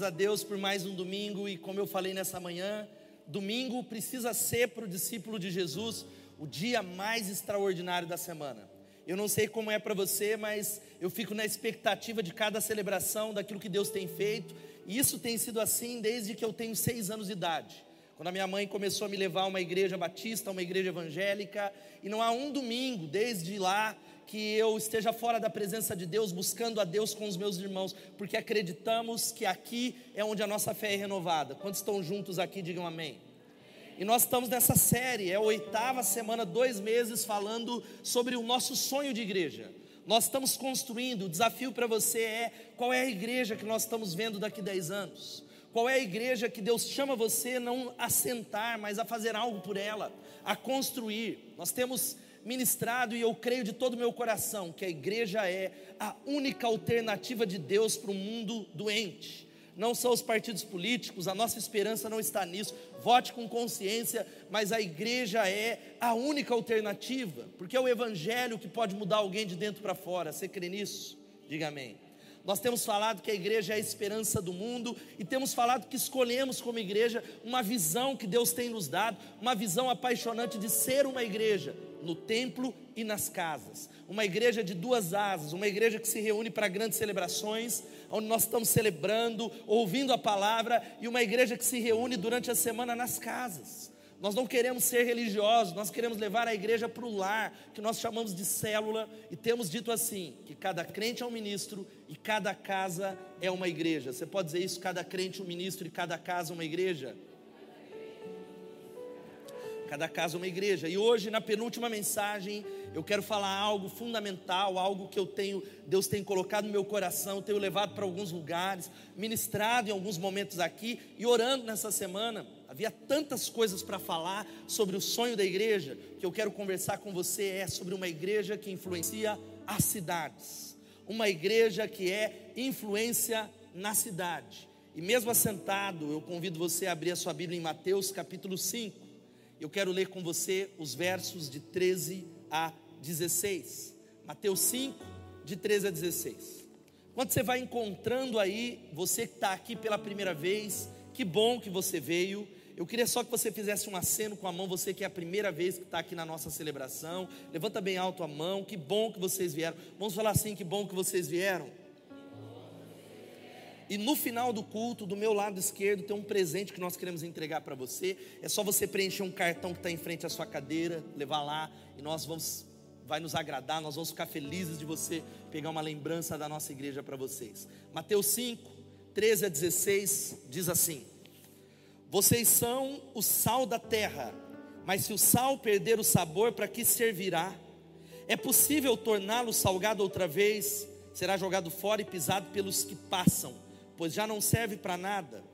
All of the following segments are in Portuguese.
Graças a Deus por mais um domingo e como eu falei nessa manhã, domingo precisa ser para o discípulo de Jesus o dia mais extraordinário da semana. Eu não sei como é para você, mas eu fico na expectativa de cada celebração, daquilo que Deus tem feito, e isso tem sido assim desde que eu tenho seis anos de idade. Quando a minha mãe começou a me levar a uma igreja batista, uma igreja evangélica, e não há um domingo desde lá que eu esteja fora da presença de Deus, buscando a Deus com os meus irmãos, porque acreditamos que aqui é onde a nossa fé é renovada. Quantos estão juntos aqui, digam amém. E nós estamos nessa série, é a oitava semana, dois meses, falando sobre o nosso sonho de igreja. Nós estamos construindo, o desafio para você é: qual é a igreja que nós estamos vendo daqui a 10 anos? Qual é a igreja que Deus chama você não a sentar, mas a fazer algo por ela, a construir? Nós temos ministrado e eu creio de todo o meu coração que a igreja é a única alternativa de Deus para o mundo doente. Não são os partidos políticos, a nossa esperança não está nisso. Vote com consciência, mas a igreja é a única alternativa, porque é o evangelho que pode mudar alguém de dentro para fora. Você crê nisso? Diga amém. Nós temos falado que a igreja é a esperança do mundo e temos falado que escolhemos como igreja uma visão que Deus tem nos dado, uma visão apaixonante de ser uma igreja no templo e nas casas. Uma igreja de duas asas, uma igreja que se reúne para grandes celebrações, onde nós estamos celebrando, ouvindo a palavra, e uma igreja que se reúne durante a semana nas casas. Nós não queremos ser religiosos, nós queremos levar a igreja para o lar, que nós chamamos de célula, e temos dito assim: que cada crente é um ministro e cada casa é uma igreja. Você pode dizer isso? Cada crente é um ministro e cada casa é uma igreja? Cada casa é uma igreja. E hoje, na penúltima mensagem, eu quero falar algo fundamental, algo que eu tenho, Deus tem colocado no meu coração, tenho levado para alguns lugares, ministrado em alguns momentos aqui e orando nessa semana Havia tantas coisas para falar sobre o sonho da igreja, que eu quero conversar com você é sobre uma igreja que influencia as cidades. Uma igreja que é influência na cidade. E mesmo assentado, eu convido você a abrir a sua Bíblia em Mateus capítulo 5. Eu quero ler com você os versos de 13 a 16. Mateus 5, de 13 a 16. Quando você vai encontrando aí, você que está aqui pela primeira vez, que bom que você veio. Eu queria só que você fizesse um aceno com a mão, você que é a primeira vez que está aqui na nossa celebração. Levanta bem alto a mão, que bom que vocês vieram. Vamos falar assim: que bom que vocês vieram. E no final do culto, do meu lado esquerdo, tem um presente que nós queremos entregar para você. É só você preencher um cartão que está em frente à sua cadeira, levar lá, e nós vamos, vai nos agradar, nós vamos ficar felizes de você pegar uma lembrança da nossa igreja para vocês. Mateus 5, 13 a 16, diz assim. Vocês são o sal da terra, mas se o sal perder o sabor, para que servirá? É possível torná-lo salgado outra vez? Será jogado fora e pisado pelos que passam, pois já não serve para nada.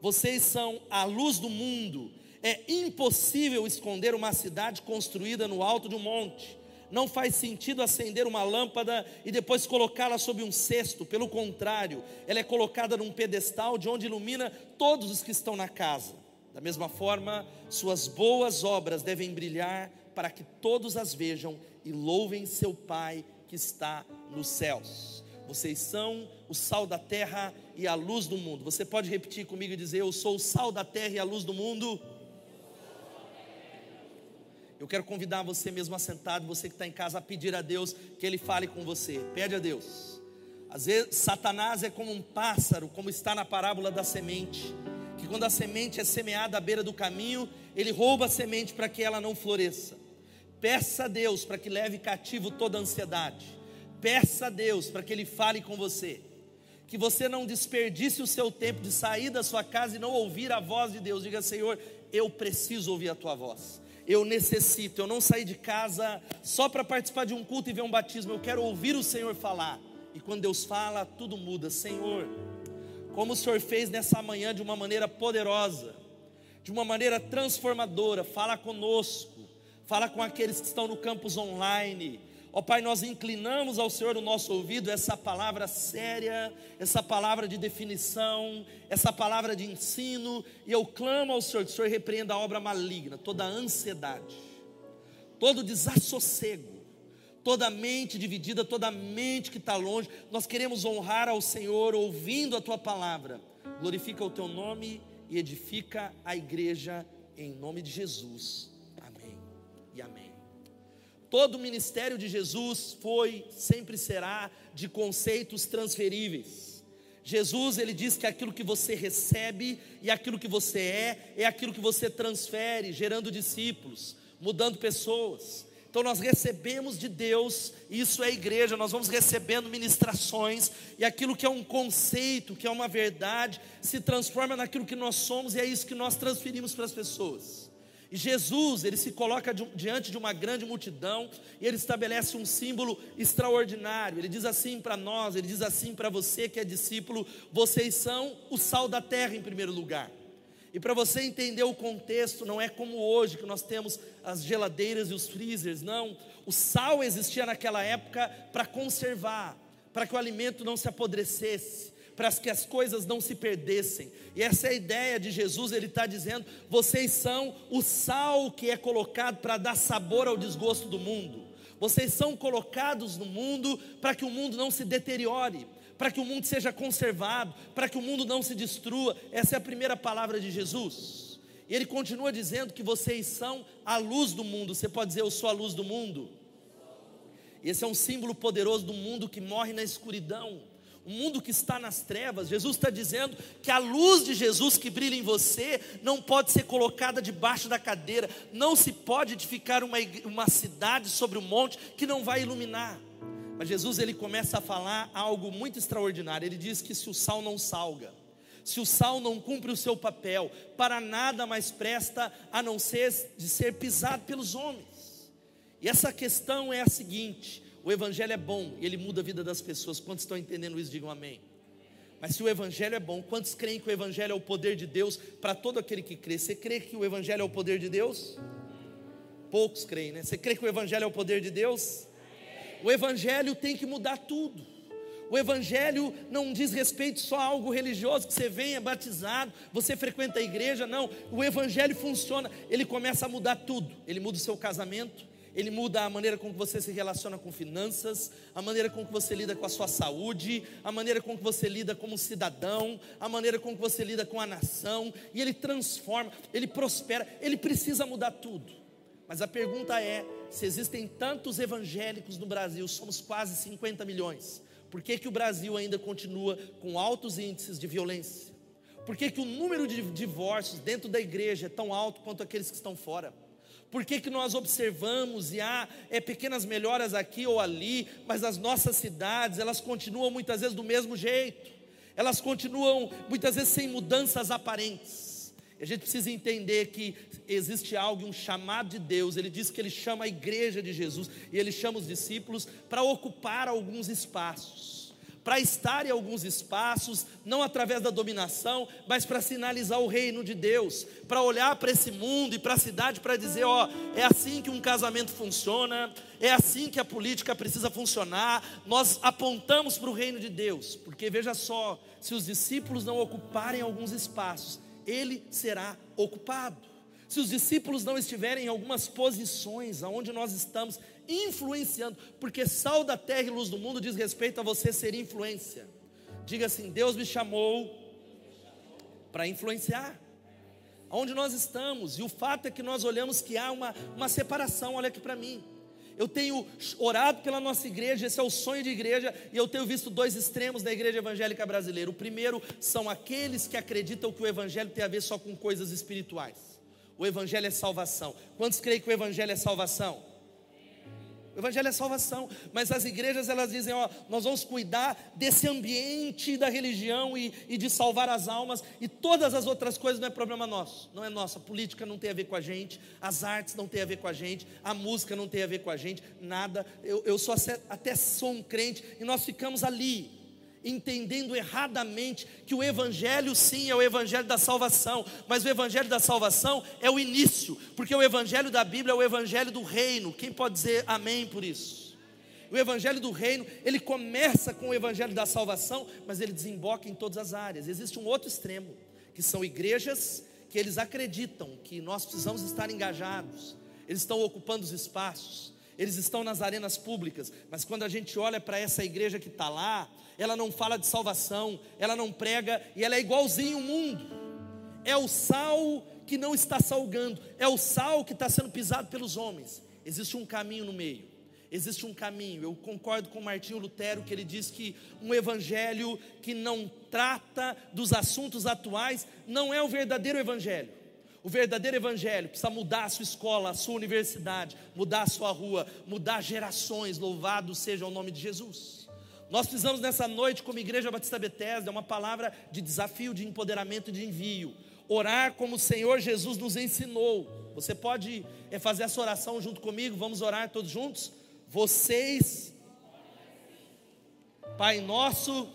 Vocês são a luz do mundo. É impossível esconder uma cidade construída no alto de um monte. Não faz sentido acender uma lâmpada e depois colocá-la sob um cesto, pelo contrário, ela é colocada num pedestal de onde ilumina todos os que estão na casa. Da mesma forma, suas boas obras devem brilhar para que todos as vejam e louvem seu Pai que está nos céus. Vocês são o sal da terra e a luz do mundo. Você pode repetir comigo e dizer: Eu sou o sal da terra e a luz do mundo? Eu quero convidar você mesmo assentado, você que está em casa, a pedir a Deus que Ele fale com você. Pede a Deus. Às vezes, Satanás é como um pássaro, como está na parábola da semente. Que quando a semente é semeada à beira do caminho, ele rouba a semente para que ela não floresça. Peça a Deus para que leve cativo toda a ansiedade. Peça a Deus para que Ele fale com você. Que você não desperdice o seu tempo de sair da sua casa e não ouvir a voz de Deus. Diga, Senhor, eu preciso ouvir a tua voz eu necessito, eu não saí de casa só para participar de um culto e ver um batismo, eu quero ouvir o Senhor falar. E quando Deus fala, tudo muda. Senhor, como o Senhor fez nessa manhã de uma maneira poderosa, de uma maneira transformadora, fala conosco, fala com aqueles que estão no campus online, Ó oh, Pai, nós inclinamos ao Senhor o nosso ouvido essa palavra séria, essa palavra de definição, essa palavra de ensino, e eu clamo ao Senhor que o Senhor repreenda a obra maligna, toda a ansiedade, todo desassossego, toda mente dividida, toda mente que está longe. Nós queremos honrar ao Senhor ouvindo a tua palavra, glorifica o teu nome e edifica a igreja em nome de Jesus. Amém e amém. Todo o ministério de Jesus foi, sempre será, de conceitos transferíveis. Jesus, ele diz que aquilo que você recebe e aquilo que você é, é aquilo que você transfere, gerando discípulos, mudando pessoas. Então nós recebemos de Deus, isso é igreja, nós vamos recebendo ministrações, e aquilo que é um conceito, que é uma verdade, se transforma naquilo que nós somos, e é isso que nós transferimos para as pessoas. Jesus, ele se coloca diante de uma grande multidão, e ele estabelece um símbolo extraordinário. Ele diz assim para nós, ele diz assim para você que é discípulo: vocês são o sal da terra em primeiro lugar. E para você entender o contexto, não é como hoje que nós temos as geladeiras e os freezers, não. O sal existia naquela época para conservar, para que o alimento não se apodrecesse, para que as coisas não se perdessem. E essa é a ideia de Jesus, ele está dizendo: vocês são o sal que é colocado para dar sabor ao desgosto do mundo. Vocês são colocados no mundo para que o mundo não se deteriore para que o mundo seja conservado, para que o mundo não se destrua. Essa é a primeira palavra de Jesus. E ele continua dizendo que vocês são a luz do mundo. Você pode dizer, eu sou a luz do mundo. Esse é um símbolo poderoso do mundo que morre na escuridão. O mundo que está nas trevas, Jesus está dizendo que a luz de Jesus que brilha em você não pode ser colocada debaixo da cadeira, não se pode edificar uma, uma cidade sobre um monte que não vai iluminar. Mas Jesus ele começa a falar algo muito extraordinário. Ele diz que se o sal não salga, se o sal não cumpre o seu papel, para nada mais presta a não ser de ser pisado pelos homens. E essa questão é a seguinte: o evangelho é bom e ele muda a vida das pessoas. Quantos estão entendendo isso? Digam amém. Mas se o evangelho é bom, quantos creem que o evangelho é o poder de Deus para todo aquele que crê? Você crê que o evangelho é o poder de Deus? Poucos creem, né? Você crê que o evangelho é o poder de Deus? O Evangelho tem que mudar tudo. O Evangelho não diz respeito só a algo religioso, que você venha batizado, você frequenta a igreja, não. O Evangelho funciona, ele começa a mudar tudo. Ele muda o seu casamento, ele muda a maneira com que você se relaciona com finanças, a maneira com que você lida com a sua saúde, a maneira com que você lida como cidadão, a maneira com que você lida com a nação, e ele transforma, ele prospera, ele precisa mudar tudo. Mas a pergunta é: se existem tantos evangélicos no Brasil, somos quase 50 milhões, por que, que o Brasil ainda continua com altos índices de violência? Por que, que o número de divórcios dentro da igreja é tão alto quanto aqueles que estão fora? Por que, que nós observamos e há é, pequenas melhoras aqui ou ali, mas as nossas cidades, elas continuam muitas vezes do mesmo jeito, elas continuam muitas vezes sem mudanças aparentes. A gente precisa entender que existe algo, um chamado de Deus. Ele diz que ele chama a igreja de Jesus e ele chama os discípulos para ocupar alguns espaços, para estar em alguns espaços, não através da dominação, mas para sinalizar o reino de Deus, para olhar para esse mundo e para a cidade para dizer: ó, é assim que um casamento funciona, é assim que a política precisa funcionar. Nós apontamos para o reino de Deus, porque veja só, se os discípulos não ocuparem alguns espaços, ele será ocupado. Se os discípulos não estiverem em algumas posições aonde nós estamos influenciando, porque sal da terra e luz do mundo diz respeito a você ser influência. Diga assim: Deus me chamou para influenciar. Aonde nós estamos, e o fato é que nós olhamos que há uma, uma separação, olha aqui para mim. Eu tenho orado pela nossa igreja, esse é o sonho de igreja, e eu tenho visto dois extremos da igreja evangélica brasileira. O primeiro são aqueles que acreditam que o evangelho tem a ver só com coisas espirituais. O evangelho é salvação. Quantos creem que o evangelho é salvação? O evangelho é salvação, mas as igrejas elas dizem, ó, nós vamos cuidar desse ambiente da religião e, e, de salvar as almas, e todas as outras coisas não é problema nosso, não é nossa. A política não tem a ver com a gente, as artes não tem a ver com a gente, a música não tem a ver com a gente, nada. Eu, eu sou até sou um crente e nós ficamos ali entendendo erradamente que o Evangelho, sim, é o Evangelho da salvação, mas o Evangelho da salvação é o início, porque o Evangelho da Bíblia é o Evangelho do reino. Quem pode dizer amém por isso? O Evangelho do reino, ele começa com o Evangelho da salvação, mas ele desemboca em todas as áreas. Existe um outro extremo, que são igrejas que eles acreditam que nós precisamos estar engajados, eles estão ocupando os espaços, eles estão nas arenas públicas, mas quando a gente olha para essa igreja que está lá, ela não fala de salvação, ela não prega e ela é igualzinho o mundo. É o sal que não está salgando, é o sal que está sendo pisado pelos homens. Existe um caminho no meio. Existe um caminho. Eu concordo com Martinho Lutero que ele diz que um evangelho que não trata dos assuntos atuais não é o verdadeiro evangelho. O verdadeiro evangelho precisa mudar a sua escola, a sua universidade, mudar a sua rua, mudar gerações. Louvado seja o nome de Jesus. Nós precisamos nessa noite, como Igreja Batista Bethesda, é uma palavra de desafio, de empoderamento e de envio orar como o Senhor Jesus nos ensinou. Você pode é, fazer essa oração junto comigo? Vamos orar todos juntos? Vocês, Pai Nosso,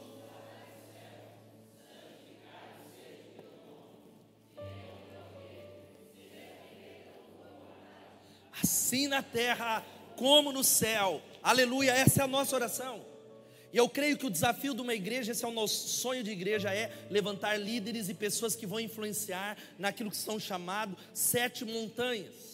assim na terra como no céu. Aleluia, essa é a nossa oração. E eu creio que o desafio de uma igreja, esse é o nosso sonho de igreja, é levantar líderes e pessoas que vão influenciar naquilo que são chamados sete montanhas.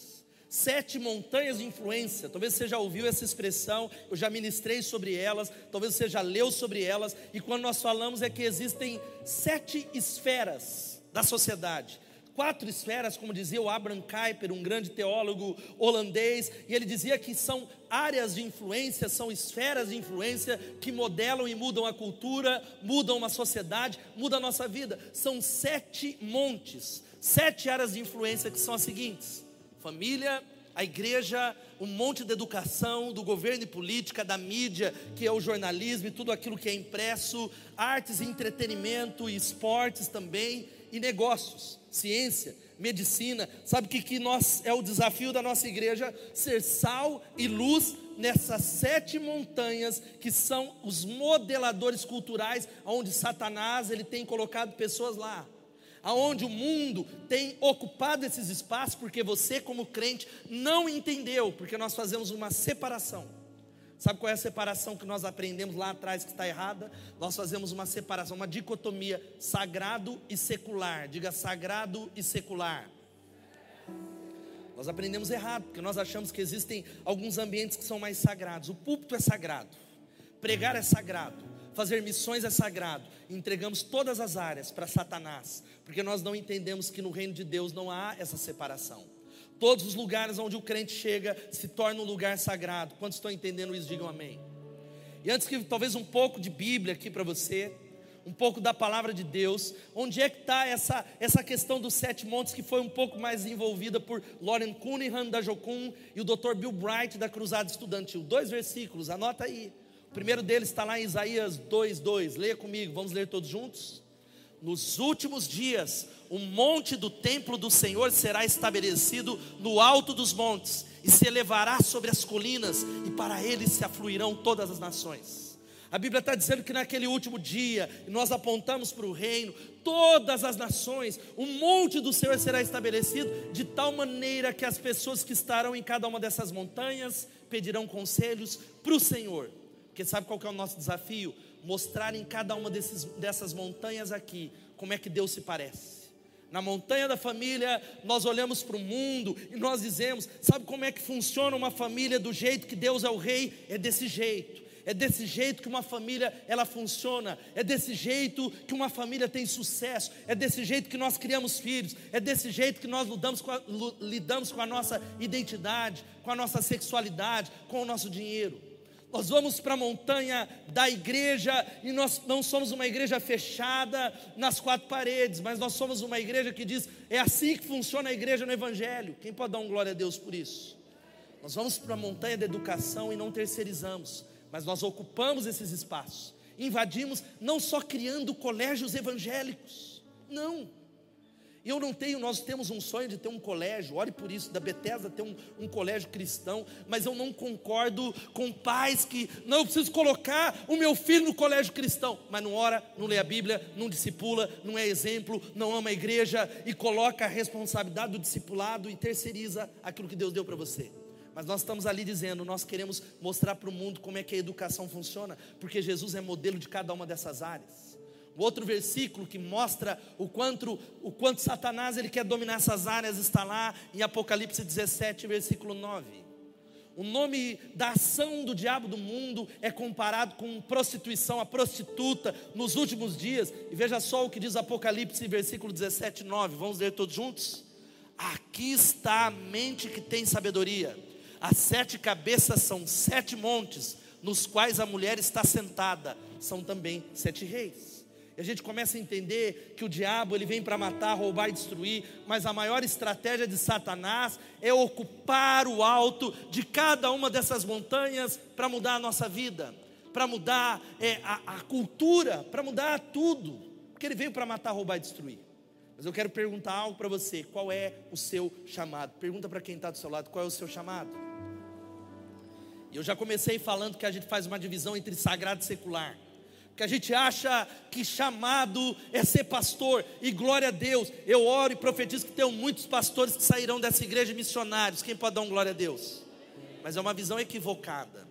Sete montanhas de influência. Talvez você já ouviu essa expressão, eu já ministrei sobre elas, talvez você já leu sobre elas. E quando nós falamos é que existem sete esferas da sociedade quatro esferas, como dizia o Abraham Kuyper, um grande teólogo holandês, e ele dizia que são áreas de influência, são esferas de influência que modelam e mudam a cultura, mudam uma sociedade, mudam a nossa vida. São sete montes, sete áreas de influência que são as seguintes: família, a igreja, um monte de educação, do governo e política, da mídia, que é o jornalismo e tudo aquilo que é impresso, artes e entretenimento e esportes também, e negócios, ciência, medicina. Sabe o que, que nós, é o desafio da nossa igreja? Ser sal e luz nessas sete montanhas que são os modeladores culturais, onde Satanás ele tem colocado pessoas lá. Aonde o mundo tem ocupado esses espaços, porque você, como crente, não entendeu, porque nós fazemos uma separação Sabe qual é a separação que nós aprendemos lá atrás que está errada? Nós fazemos uma separação, uma dicotomia sagrado e secular. Diga sagrado e secular. Nós aprendemos errado, porque nós achamos que existem alguns ambientes que são mais sagrados. O púlpito é sagrado, pregar é sagrado, fazer missões é sagrado. Entregamos todas as áreas para Satanás, porque nós não entendemos que no reino de Deus não há essa separação. Todos os lugares onde o crente chega se torna um lugar sagrado. Quantos estão entendendo isso, digam amém. E antes que talvez um pouco de Bíblia aqui para você, um pouco da palavra de Deus, onde é que está essa, essa questão dos sete montes que foi um pouco mais envolvida por Lauren Cunningham da Jocum e o Dr. Bill Bright da Cruzada Estudantil. Dois versículos, anota aí. O primeiro deles está lá em Isaías 2,2. Leia comigo, vamos ler todos juntos? Nos últimos dias, o monte do templo do Senhor será estabelecido no alto dos montes, e se elevará sobre as colinas, e para ele se afluirão todas as nações. A Bíblia está dizendo que naquele último dia, nós apontamos para o reino, todas as nações, o monte do Senhor será estabelecido, de tal maneira que as pessoas que estarão em cada uma dessas montanhas pedirão conselhos para o Senhor. Porque sabe qual é o nosso desafio? Mostrar em cada uma desses, dessas montanhas aqui como é que Deus se parece. Na montanha da família, nós olhamos para o mundo e nós dizemos: sabe como é que funciona uma família do jeito que Deus é o rei? É desse jeito. É desse jeito que uma família ela funciona, é desse jeito que uma família tem sucesso, é desse jeito que nós criamos filhos, é desse jeito que nós lidamos com a, lidamos com a nossa identidade, com a nossa sexualidade, com o nosso dinheiro. Nós vamos para a montanha da igreja e nós não somos uma igreja fechada nas quatro paredes, mas nós somos uma igreja que diz: é assim que funciona a igreja no Evangelho. Quem pode dar um glória a Deus por isso? Nós vamos para a montanha da educação e não terceirizamos, mas nós ocupamos esses espaços, invadimos, não só criando colégios evangélicos, não e eu não tenho, nós temos um sonho de ter um colégio, ore por isso, da Bethesda ter um, um colégio cristão, mas eu não concordo com pais que, não, eu preciso colocar o meu filho no colégio cristão, mas não ora, não lê a Bíblia, não discipula, não é exemplo, não ama a igreja e coloca a responsabilidade do discipulado e terceiriza aquilo que Deus deu para você. Mas nós estamos ali dizendo, nós queremos mostrar para o mundo como é que a educação funciona, porque Jesus é modelo de cada uma dessas áreas. O outro versículo que mostra o quanto, o quanto Satanás ele quer dominar essas áreas está lá em Apocalipse 17, versículo 9. O nome da ação do diabo do mundo é comparado com prostituição, a prostituta nos últimos dias. E veja só o que diz Apocalipse, versículo 17, 9. Vamos ler todos juntos? Aqui está a mente que tem sabedoria. As sete cabeças são sete montes, nos quais a mulher está sentada, são também sete reis. E a gente começa a entender que o diabo ele vem para matar, roubar e destruir, mas a maior estratégia de Satanás é ocupar o alto de cada uma dessas montanhas para mudar a nossa vida, para mudar é, a, a cultura, para mudar tudo, porque ele veio para matar, roubar e destruir. Mas eu quero perguntar algo para você: qual é o seu chamado? Pergunta para quem está do seu lado: qual é o seu chamado? E eu já comecei falando que a gente faz uma divisão entre sagrado e secular que a gente acha que chamado é ser pastor, e glória a Deus, eu oro e profetizo que tem muitos pastores que sairão dessa igreja missionários, quem pode dar um glória a Deus? Mas é uma visão equivocada,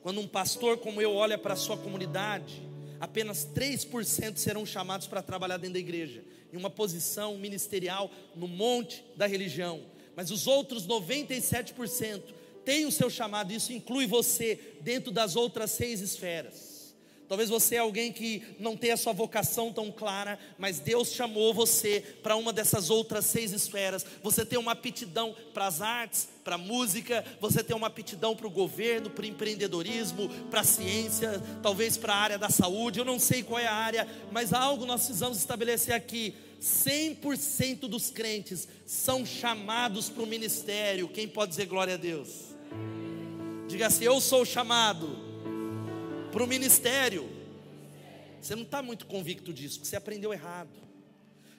quando um pastor como eu olha para a sua comunidade, apenas 3% serão chamados para trabalhar dentro da igreja, em uma posição ministerial no monte da religião, mas os outros 97% têm o seu chamado, isso inclui você, dentro das outras seis esferas. Talvez você é alguém que não tem a sua vocação tão clara, mas Deus chamou você para uma dessas outras seis esferas. Você tem uma aptidão para as artes, para a música, você tem uma aptidão para o governo, para o empreendedorismo, para a ciência, talvez para a área da saúde. Eu não sei qual é a área, mas algo nós precisamos estabelecer aqui. 100% dos crentes são chamados para o ministério. Quem pode dizer glória a Deus? Diga assim: Eu sou chamado para o ministério. Você não está muito convicto disso, você aprendeu errado.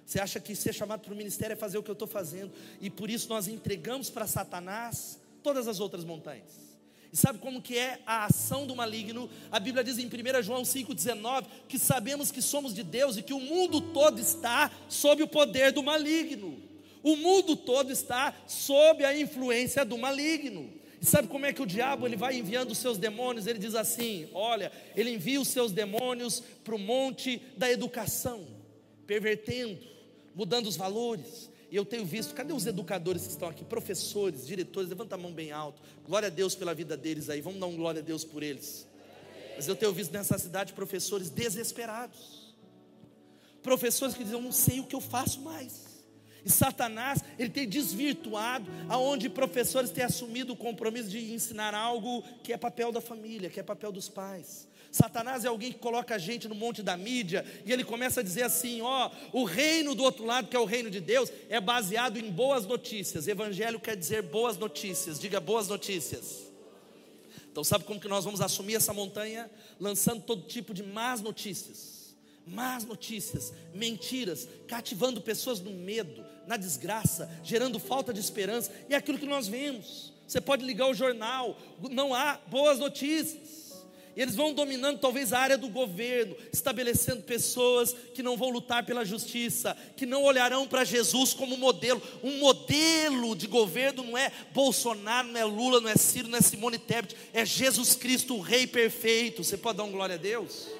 Você acha que ser chamado para o ministério é fazer o que eu estou fazendo, e por isso nós entregamos para Satanás todas as outras montanhas. E sabe como que é a ação do maligno? A Bíblia diz em 1 João 5,19 que sabemos que somos de Deus e que o mundo todo está sob o poder do maligno. O mundo todo está sob a influência do maligno. E sabe como é que o diabo ele vai enviando os seus demônios? Ele diz assim: olha, ele envia os seus demônios para o monte da educação, pervertendo, mudando os valores. E eu tenho visto, cadê os educadores que estão aqui? Professores, diretores, levanta a mão bem alto. Glória a Deus pela vida deles aí. Vamos dar um glória a Deus por eles. Mas eu tenho visto nessa cidade professores desesperados. Professores que dizem, eu não sei o que eu faço mais. E Satanás, ele tem desvirtuado aonde professores têm assumido o compromisso de ensinar algo que é papel da família, que é papel dos pais. Satanás é alguém que coloca a gente no monte da mídia e ele começa a dizer assim: ó, o reino do outro lado, que é o reino de Deus, é baseado em boas notícias. Evangelho quer dizer boas notícias, diga boas notícias. Então, sabe como que nós vamos assumir essa montanha? Lançando todo tipo de más notícias más notícias, mentiras, cativando pessoas no medo, na desgraça, gerando falta de esperança, e é aquilo que nós vemos. Você pode ligar o jornal, não há boas notícias. Eles vão dominando talvez a área do governo, estabelecendo pessoas que não vão lutar pela justiça, que não olharão para Jesus como modelo. Um modelo de governo não é Bolsonaro, não é Lula, não é Ciro, não é Simone Tebet, é Jesus Cristo, o Rei perfeito. Você pode dar um glória a Deus?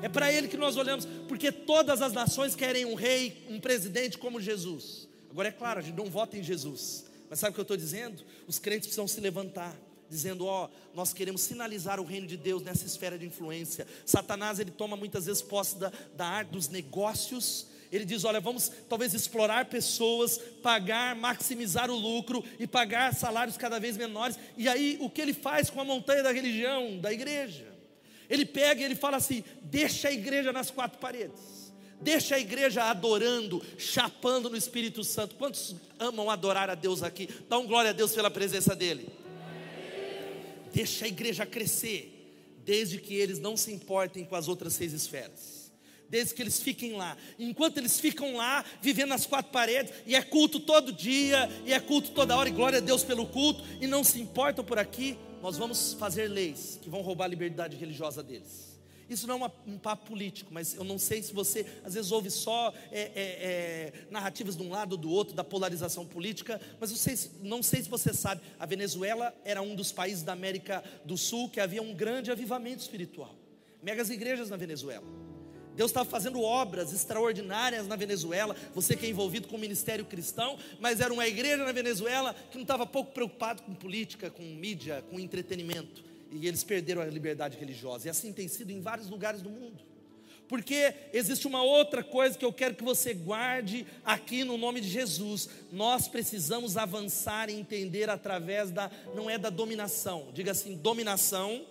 É para ele que nós olhamos, porque todas as nações querem um rei, um presidente como Jesus. Agora é claro, a gente não vota em Jesus. Mas sabe o que eu estou dizendo? Os crentes precisam se levantar, dizendo: ó, oh, nós queremos sinalizar o reino de Deus nessa esfera de influência. Satanás ele toma muitas vezes posse da, da arte dos negócios. Ele diz: olha, vamos talvez explorar pessoas, pagar, maximizar o lucro e pagar salários cada vez menores. E aí, o que ele faz com a montanha da religião, da igreja? Ele pega e ele fala assim: deixa a igreja nas quatro paredes. Deixa a igreja adorando, chapando no Espírito Santo. Quantos amam adorar a Deus aqui? Dá um glória a Deus pela presença dEle. Deixa a igreja crescer, desde que eles não se importem com as outras seis esferas desde que eles fiquem lá. Enquanto eles ficam lá, vivendo nas quatro paredes, e é culto todo dia, e é culto toda hora, e glória a Deus pelo culto, e não se importam por aqui, nós vamos fazer leis que vão roubar a liberdade religiosa deles. Isso não é uma, um papo político, mas eu não sei se você às vezes ouve só é, é, é, narrativas de um lado ou do outro, da polarização política, mas sei, não sei se você sabe, a Venezuela era um dos países da América do Sul que havia um grande avivamento espiritual. Megas igrejas na Venezuela. Deus estava fazendo obras extraordinárias na Venezuela. Você que é envolvido com o ministério cristão, mas era uma igreja na Venezuela que não estava pouco preocupado com política, com mídia, com entretenimento. E eles perderam a liberdade religiosa. E assim tem sido em vários lugares do mundo. Porque existe uma outra coisa que eu quero que você guarde aqui no nome de Jesus. Nós precisamos avançar e entender através da, não é da dominação, diga assim: dominação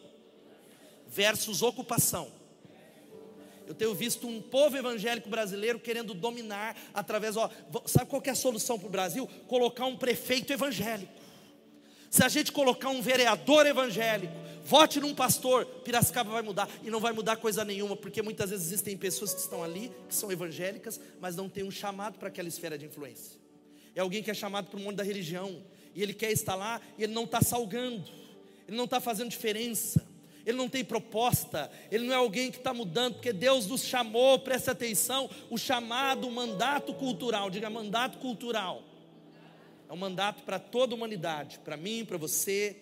versus ocupação. Eu tenho visto um povo evangélico brasileiro querendo dominar através, ó, sabe qual é a solução para o Brasil? Colocar um prefeito evangélico. Se a gente colocar um vereador evangélico, vote num pastor, Piracicaba vai mudar. E não vai mudar coisa nenhuma, porque muitas vezes existem pessoas que estão ali, que são evangélicas, mas não têm um chamado para aquela esfera de influência. É alguém que é chamado para o mundo da religião, e ele quer estar lá, e ele não está salgando, ele não está fazendo diferença ele não tem proposta, ele não é alguém que está mudando, porque Deus nos chamou, preste atenção, o chamado mandato cultural, diga mandato cultural, é um mandato para toda a humanidade, para mim, para você,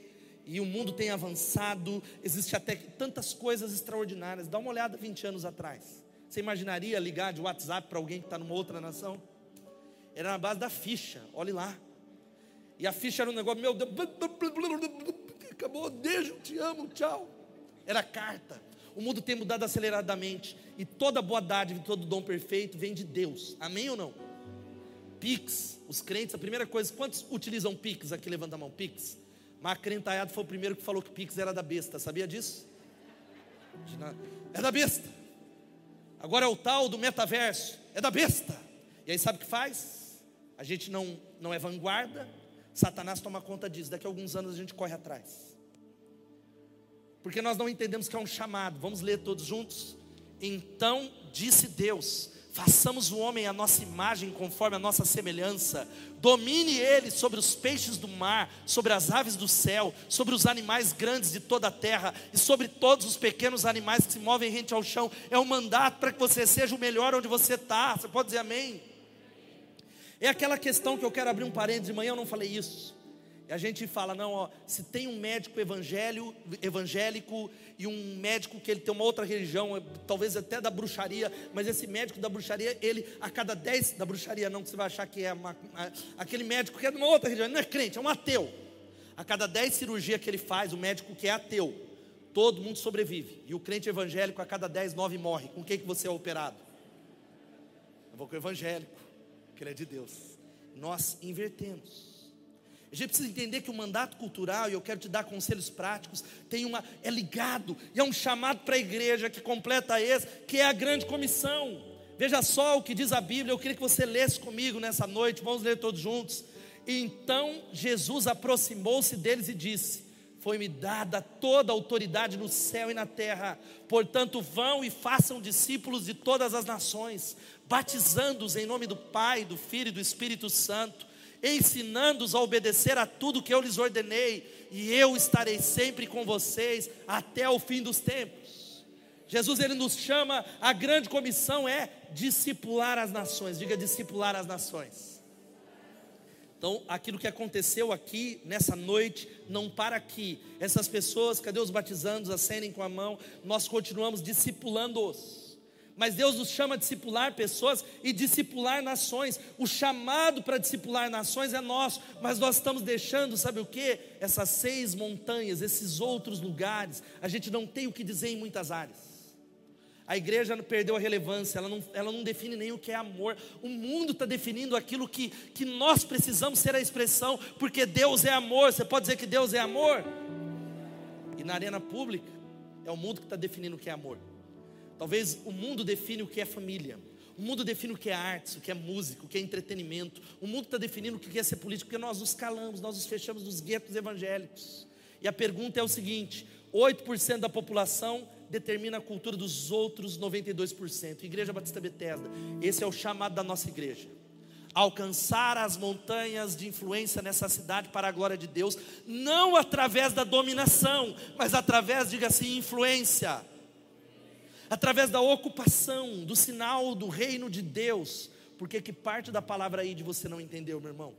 e o mundo tem avançado, existe até tantas coisas extraordinárias, dá uma olhada 20 anos atrás, você imaginaria ligar de WhatsApp para alguém que está numa outra nação? Era na base da ficha, olhe lá, e a ficha era um negócio, meu Deus, acabou, beijo, te amo, tchau era carta. O mundo tem mudado aceleradamente. E toda boa dádiva todo dom perfeito vem de Deus. Amém ou não? Pix, os crentes, a primeira coisa, quantos utilizam Pix? Aqui levanta a mão, Pix. Macrentaiado foi o primeiro que falou que Pix era da besta, sabia disso? É da besta. Agora é o tal do metaverso, é da besta. E aí sabe o que faz? A gente não, não é vanguarda, Satanás toma conta disso. Daqui a alguns anos a gente corre atrás porque nós não entendemos que é um chamado. Vamos ler todos juntos? Então disse Deus: façamos o homem a nossa imagem, conforme a nossa semelhança, domine ele sobre os peixes do mar, sobre as aves do céu, sobre os animais grandes de toda a terra e sobre todos os pequenos animais que se movem rente ao chão. É um mandato para que você seja o melhor onde você está. Você pode dizer amém? É aquela questão que eu quero abrir um parênteses, de manhã eu não falei isso. E a gente fala, não, ó, se tem um médico evangelho, evangélico e um médico que ele tem uma outra religião, talvez até da bruxaria, mas esse médico da bruxaria, ele a cada dez da bruxaria, não que você vai achar que é uma, aquele médico que é de uma outra religião, não é crente, é um ateu. A cada dez cirurgias que ele faz, o médico que é ateu, todo mundo sobrevive. E o crente evangélico, a cada dez, nove morre. Com quem que você é operado? Eu vou com o evangélico, que ele é de Deus. Nós invertemos. A gente precisa entender que o mandato cultural, e eu quero te dar conselhos práticos, tem uma, é ligado, e é um chamado para a igreja que completa esse, que é a grande comissão. Veja só o que diz a Bíblia, eu queria que você lesse comigo nessa noite, vamos ler todos juntos. Então Jesus aproximou-se deles e disse: Foi-me dada toda a autoridade no céu e na terra, portanto, vão e façam discípulos de todas as nações, batizando-os em nome do Pai, do Filho e do Espírito Santo ensinando-os a obedecer a tudo que eu lhes ordenei, e eu estarei sempre com vocês até o fim dos tempos. Jesus ele nos chama, a grande comissão é discipular as nações. Diga discipular as nações. Então, aquilo que aconteceu aqui nessa noite não para aqui. Essas pessoas, cadê os batizandos, acendem com a mão, nós continuamos discipulando-os. Mas Deus nos chama a discipular pessoas e discipular nações. O chamado para discipular nações é nosso, mas nós estamos deixando, sabe o que? Essas seis montanhas, esses outros lugares. A gente não tem o que dizer em muitas áreas. A igreja perdeu a relevância, ela não, ela não define nem o que é amor. O mundo está definindo aquilo que, que nós precisamos ser a expressão, porque Deus é amor. Você pode dizer que Deus é amor? E na arena pública, é o mundo que está definindo o que é amor. Talvez o mundo define o que é família. O mundo define o que é arte, o que é música, o que é entretenimento. O mundo está definindo o que é ser político, porque nós nos calamos, nós nos fechamos nos guetos evangélicos. E a pergunta é o seguinte: 8% da população determina a cultura dos outros 92%. Igreja Batista Bethesda, esse é o chamado da nossa igreja. Alcançar as montanhas de influência nessa cidade para a glória de Deus, não através da dominação, mas através, diga assim, influência através da ocupação, do sinal do reino de Deus. Porque que parte da palavra aí de você não entendeu, meu irmão?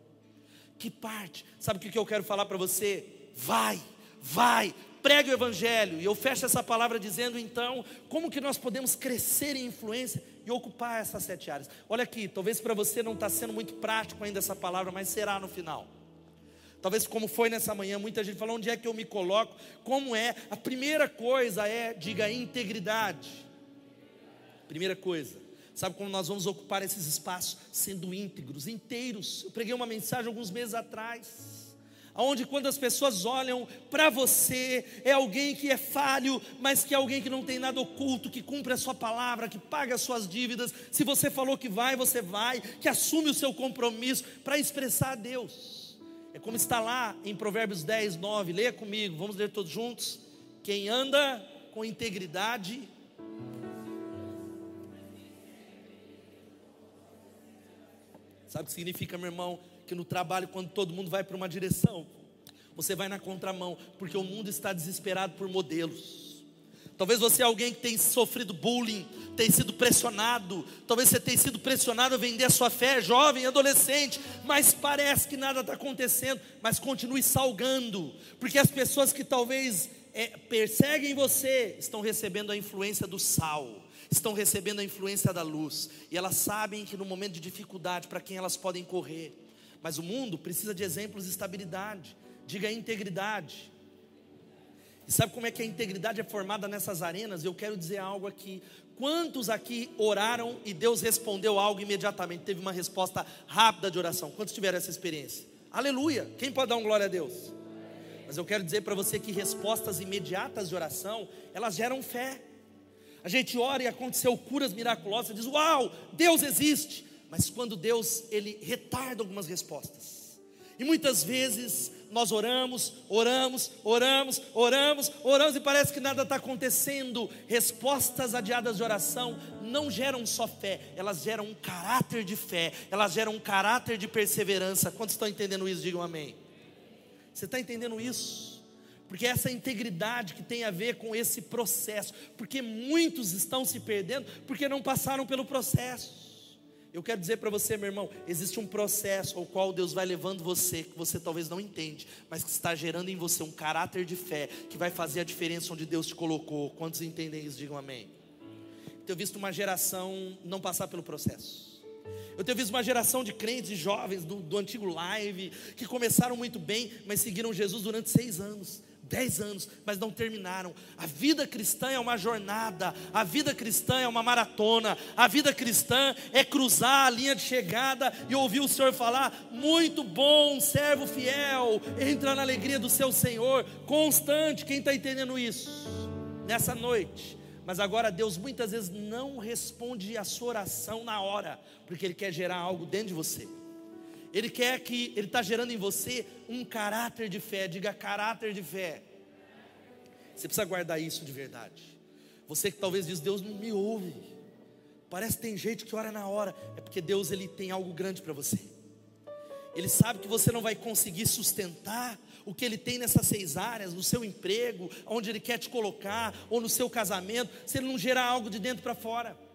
Que parte? Sabe o que eu quero falar para você? Vai, vai, pregue o evangelho. E eu fecho essa palavra dizendo então, como que nós podemos crescer em influência e ocupar essas sete áreas? Olha aqui, talvez para você não está sendo muito prático ainda essa palavra, mas será no final. Talvez como foi nessa manhã, muita gente falou onde é que eu me coloco, como é. A primeira coisa é, diga integridade. Primeira coisa. Sabe como nós vamos ocupar esses espaços? Sendo íntegros, inteiros. Eu preguei uma mensagem alguns meses atrás onde quando as pessoas olham para você, é alguém que é falho, mas que é alguém que não tem nada oculto, que cumpre a sua palavra, que paga as suas dívidas. Se você falou que vai, você vai, que assume o seu compromisso para expressar a Deus. É como está lá em Provérbios 10, 9. Leia comigo, vamos ler todos juntos. Quem anda com integridade. Sabe o que significa, meu irmão? Que no trabalho, quando todo mundo vai para uma direção, você vai na contramão, porque o mundo está desesperado por modelos. Talvez você é alguém que tem sofrido bullying, tem sido pressionado. Talvez você tenha sido pressionado a vender a sua fé, jovem, adolescente. Mas parece que nada está acontecendo. Mas continue salgando, porque as pessoas que talvez é, perseguem você estão recebendo a influência do sal, estão recebendo a influência da luz. E elas sabem que no momento de dificuldade, para quem elas podem correr. Mas o mundo precisa de exemplos de estabilidade. Diga integridade. E sabe como é que a integridade é formada nessas arenas? Eu quero dizer algo aqui. Quantos aqui oraram e Deus respondeu algo imediatamente? Teve uma resposta rápida de oração. Quantos tiveram essa experiência? Aleluia! Quem pode dar um glória a Deus? Mas eu quero dizer para você que respostas imediatas de oração, elas geram fé. A gente ora e aconteceu curas miraculosas, diz: "Uau, Deus existe". Mas quando Deus ele retarda algumas respostas. E muitas vezes nós oramos, oramos, oramos, oramos, oramos e parece que nada está acontecendo. Respostas adiadas de oração não geram só fé, elas geram um caráter de fé, elas geram um caráter de perseverança. Quantos estão entendendo isso? Digam amém. Você está entendendo isso? Porque essa integridade que tem a ver com esse processo, porque muitos estão se perdendo porque não passaram pelo processo. Eu quero dizer para você, meu irmão, existe um processo ao qual Deus vai levando você, que você talvez não entende, mas que está gerando em você um caráter de fé, que vai fazer a diferença onde Deus te colocou. Quantos entendem isso? Digam amém. Eu tenho visto uma geração não passar pelo processo. Eu tenho visto uma geração de crentes e jovens do, do antigo live, que começaram muito bem, mas seguiram Jesus durante seis anos dez anos, mas não terminaram. A vida cristã é uma jornada, a vida cristã é uma maratona, a vida cristã é cruzar a linha de chegada e ouvir o Senhor falar: muito bom, servo fiel, entra na alegria do seu Senhor, constante. Quem está entendendo isso? Nessa noite. Mas agora Deus muitas vezes não responde a sua oração na hora, porque Ele quer gerar algo dentro de você. Ele quer que, Ele está gerando em você um caráter de fé, diga caráter de fé. Você precisa guardar isso de verdade. Você que talvez diz, Deus não me ouve. Parece que tem gente que ora na hora. É porque Deus ele tem algo grande para você. Ele sabe que você não vai conseguir sustentar o que Ele tem nessas seis áreas, no seu emprego, onde Ele quer te colocar, ou no seu casamento, se Ele não gerar algo de dentro para fora.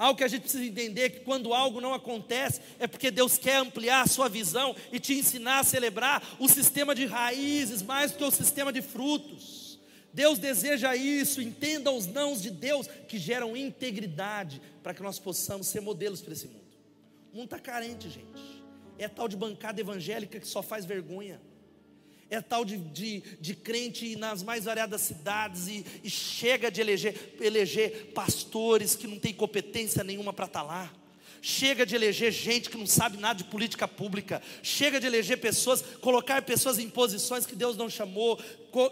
Algo que a gente precisa entender que quando algo não acontece, é porque Deus quer ampliar a sua visão e te ensinar a celebrar o sistema de raízes mais do que o sistema de frutos. Deus deseja isso, entenda os nãos de Deus que geram integridade para que nós possamos ser modelos para esse mundo. O mundo está carente, gente. É tal de bancada evangélica que só faz vergonha é tal de, de, de crente nas mais variadas cidades e, e chega de eleger, eleger pastores que não tem competência nenhuma para estar tá lá. Chega de eleger gente que não sabe nada de política pública. Chega de eleger pessoas, colocar pessoas em posições que Deus não chamou.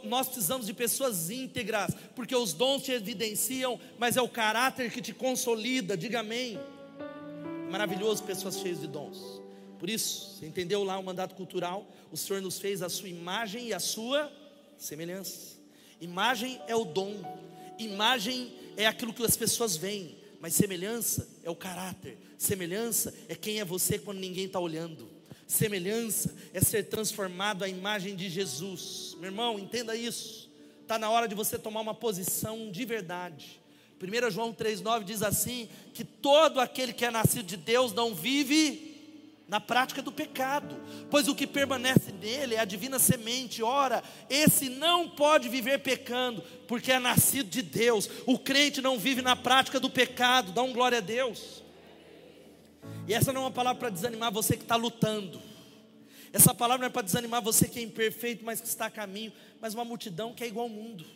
Nós precisamos de pessoas íntegras, porque os dons te evidenciam, mas é o caráter que te consolida. Diga amém. Maravilhoso, pessoas cheias de dons. Por isso, você entendeu lá o mandato cultural? O Senhor nos fez a sua imagem e a sua semelhança. Imagem é o dom, imagem é aquilo que as pessoas veem, mas semelhança é o caráter, semelhança é quem é você quando ninguém está olhando, semelhança é ser transformado à imagem de Jesus. Meu irmão, entenda isso, está na hora de você tomar uma posição de verdade. 1 João 3,9 diz assim: que todo aquele que é nascido de Deus não vive na prática do pecado, pois o que permanece nele é a divina semente. Ora, esse não pode viver pecando, porque é nascido de Deus. O crente não vive na prática do pecado, dá um glória a Deus. E essa não é uma palavra para desanimar você que está lutando. Essa palavra não é para desanimar você que é imperfeito, mas que está a caminho, mas uma multidão que é igual ao mundo.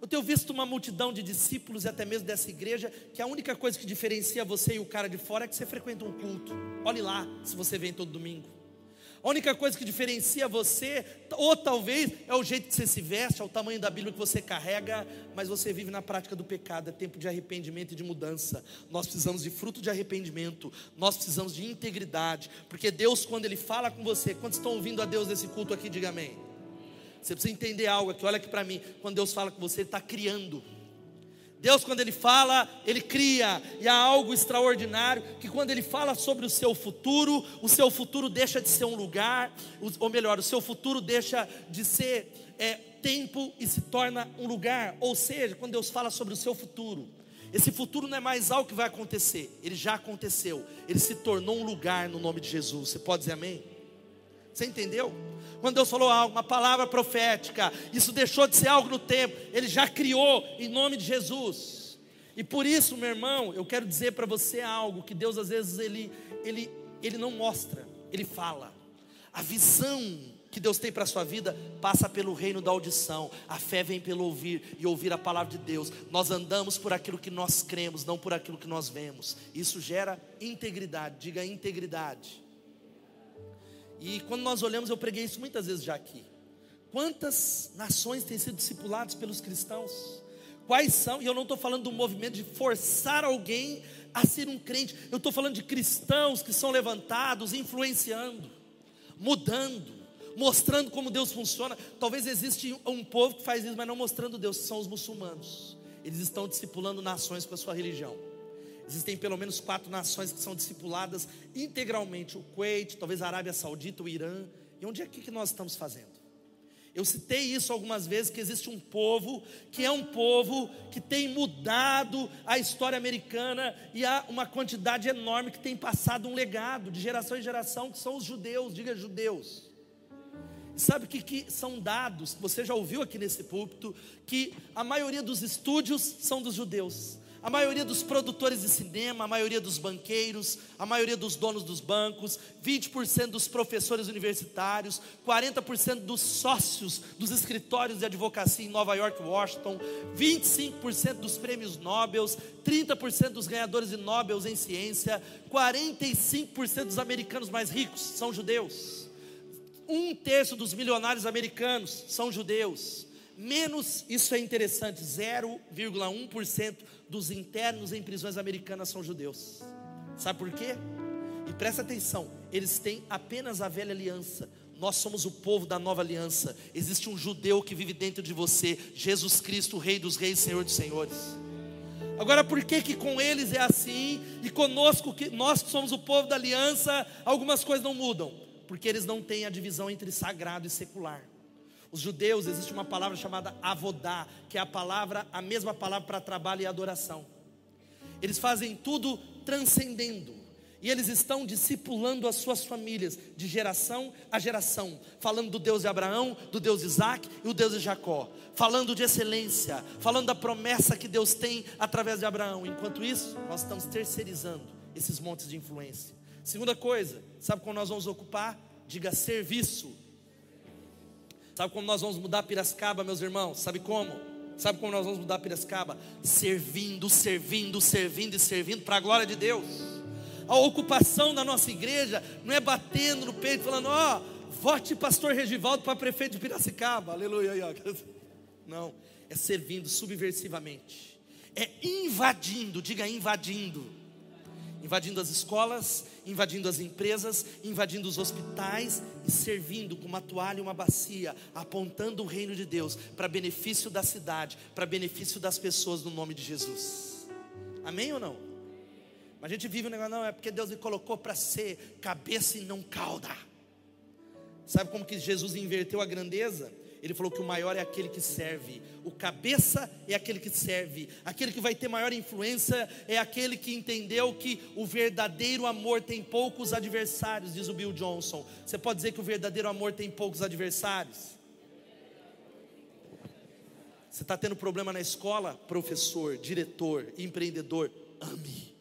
Eu tenho visto uma multidão de discípulos e até mesmo dessa igreja, que a única coisa que diferencia você e o cara de fora é que você frequenta um culto. Olhe lá, se você vem todo domingo. A única coisa que diferencia você, ou talvez é o jeito que você se veste, é o tamanho da Bíblia que você carrega, mas você vive na prática do pecado, é tempo de arrependimento e de mudança. Nós precisamos de fruto de arrependimento, nós precisamos de integridade, porque Deus, quando Ele fala com você, quando estão ouvindo a Deus nesse culto aqui, diga amém. Você precisa entender algo aqui, olha aqui para mim. Quando Deus fala com você, Ele está criando. Deus, quando Ele fala, Ele cria, e há algo extraordinário, que quando Ele fala sobre o seu futuro, o seu futuro deixa de ser um lugar, ou melhor, o seu futuro deixa de ser é, tempo e se torna um lugar. Ou seja, quando Deus fala sobre o seu futuro, esse futuro não é mais algo que vai acontecer, ele já aconteceu, ele se tornou um lugar no nome de Jesus. Você pode dizer amém? Você entendeu? Quando Deus falou algo, uma palavra profética, isso deixou de ser algo no tempo, Ele já criou em nome de Jesus. E por isso, meu irmão, eu quero dizer para você algo que Deus às vezes ele, ele, ele não mostra, Ele fala. A visão que Deus tem para a sua vida passa pelo reino da audição. A fé vem pelo ouvir e ouvir a palavra de Deus. Nós andamos por aquilo que nós cremos, não por aquilo que nós vemos. Isso gera integridade. Diga integridade. E quando nós olhamos, eu preguei isso muitas vezes já aqui. Quantas nações têm sido discipuladas pelos cristãos? Quais são? E eu não estou falando do movimento de forçar alguém a ser um crente. Eu estou falando de cristãos que são levantados, influenciando, mudando, mostrando como Deus funciona. Talvez existe um povo que faz isso, mas não mostrando Deus, são os muçulmanos. Eles estão discipulando nações com a sua religião. Existem pelo menos quatro nações que são discipuladas integralmente: o Kuwait, talvez a Arábia Saudita, o Irã. E onde é que nós estamos fazendo? Eu citei isso algumas vezes: que existe um povo que é um povo que tem mudado a história americana e há uma quantidade enorme que tem passado um legado de geração em geração, que são os judeus, diga judeus. Sabe o que, que são dados? Você já ouviu aqui nesse púlpito que a maioria dos estúdios são dos judeus a maioria dos produtores de cinema, a maioria dos banqueiros, a maioria dos donos dos bancos, 20% dos professores universitários, 40% dos sócios dos escritórios de advocacia em Nova York e Washington, 25% dos prêmios Nobel, 30% dos ganhadores de Nobel em ciência, 45% dos americanos mais ricos são judeus. Um terço dos milionários americanos são judeus. Menos, isso é interessante, 0,1% dos internos em prisões americanas são judeus. Sabe por quê? E presta atenção, eles têm apenas a velha aliança. Nós somos o povo da nova aliança. Existe um judeu que vive dentro de você, Jesus Cristo, Rei dos Reis, Senhor dos Senhores. Agora, por que que com eles é assim e conosco, que nós que somos o povo da aliança, algumas coisas não mudam? Porque eles não têm a divisão entre sagrado e secular. Os judeus, existe uma palavra chamada avodá, que é a palavra, a mesma palavra para trabalho e adoração. Eles fazem tudo transcendendo. E eles estão discipulando as suas famílias de geração a geração, falando do Deus de Abraão, do Deus de Isaac e o Deus de Jacó, falando de excelência, falando da promessa que Deus tem através de Abraão. Enquanto isso, nós estamos terceirizando esses montes de influência. Segunda coisa, sabe como nós vamos ocupar? Diga serviço Sabe como nós vamos mudar Piracicaba, meus irmãos? Sabe como? Sabe como nós vamos mudar Piracicaba? Servindo, servindo, servindo e servindo para a glória de Deus. A ocupação da nossa igreja não é batendo no peito, falando, ó, oh, vote pastor Regivaldo para prefeito de Piracicaba, aleluia. Não, é servindo subversivamente, é invadindo, diga invadindo invadindo as escolas, invadindo as empresas, invadindo os hospitais e servindo com uma toalha e uma bacia, apontando o reino de Deus para benefício da cidade, para benefício das pessoas no nome de Jesus. Amém ou não? Mas a gente vive um negócio, não, é porque Deus me colocou para ser cabeça e não cauda. Sabe como que Jesus inverteu a grandeza? Ele falou que o maior é aquele que serve, o cabeça é aquele que serve, aquele que vai ter maior influência é aquele que entendeu que o verdadeiro amor tem poucos adversários, diz o Bill Johnson. Você pode dizer que o verdadeiro amor tem poucos adversários? Você está tendo problema na escola? Professor, diretor, empreendedor, ame,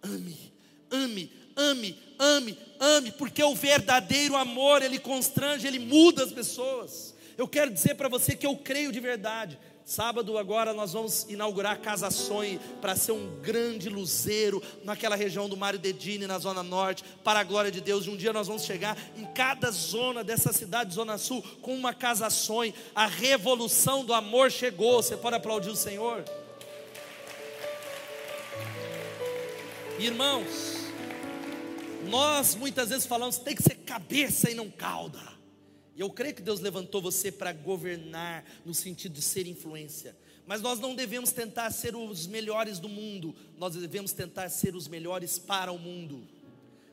ame, ame, ame, ame, ame, porque o verdadeiro amor ele constrange, ele muda as pessoas. Eu quero dizer para você que eu creio de verdade. Sábado agora nós vamos inaugurar Casa Sonhe para ser um grande luzeiro naquela região do Mário Dedini, na Zona Norte, para a glória de Deus. E um dia nós vamos chegar em cada zona dessa cidade, Zona Sul, com uma Casa Sonhe. A revolução do amor chegou. Você pode aplaudir o Senhor? Irmãos, nós muitas vezes falamos tem que ser cabeça e não cauda. E eu creio que Deus levantou você para governar, no sentido de ser influência. Mas nós não devemos tentar ser os melhores do mundo, nós devemos tentar ser os melhores para o mundo.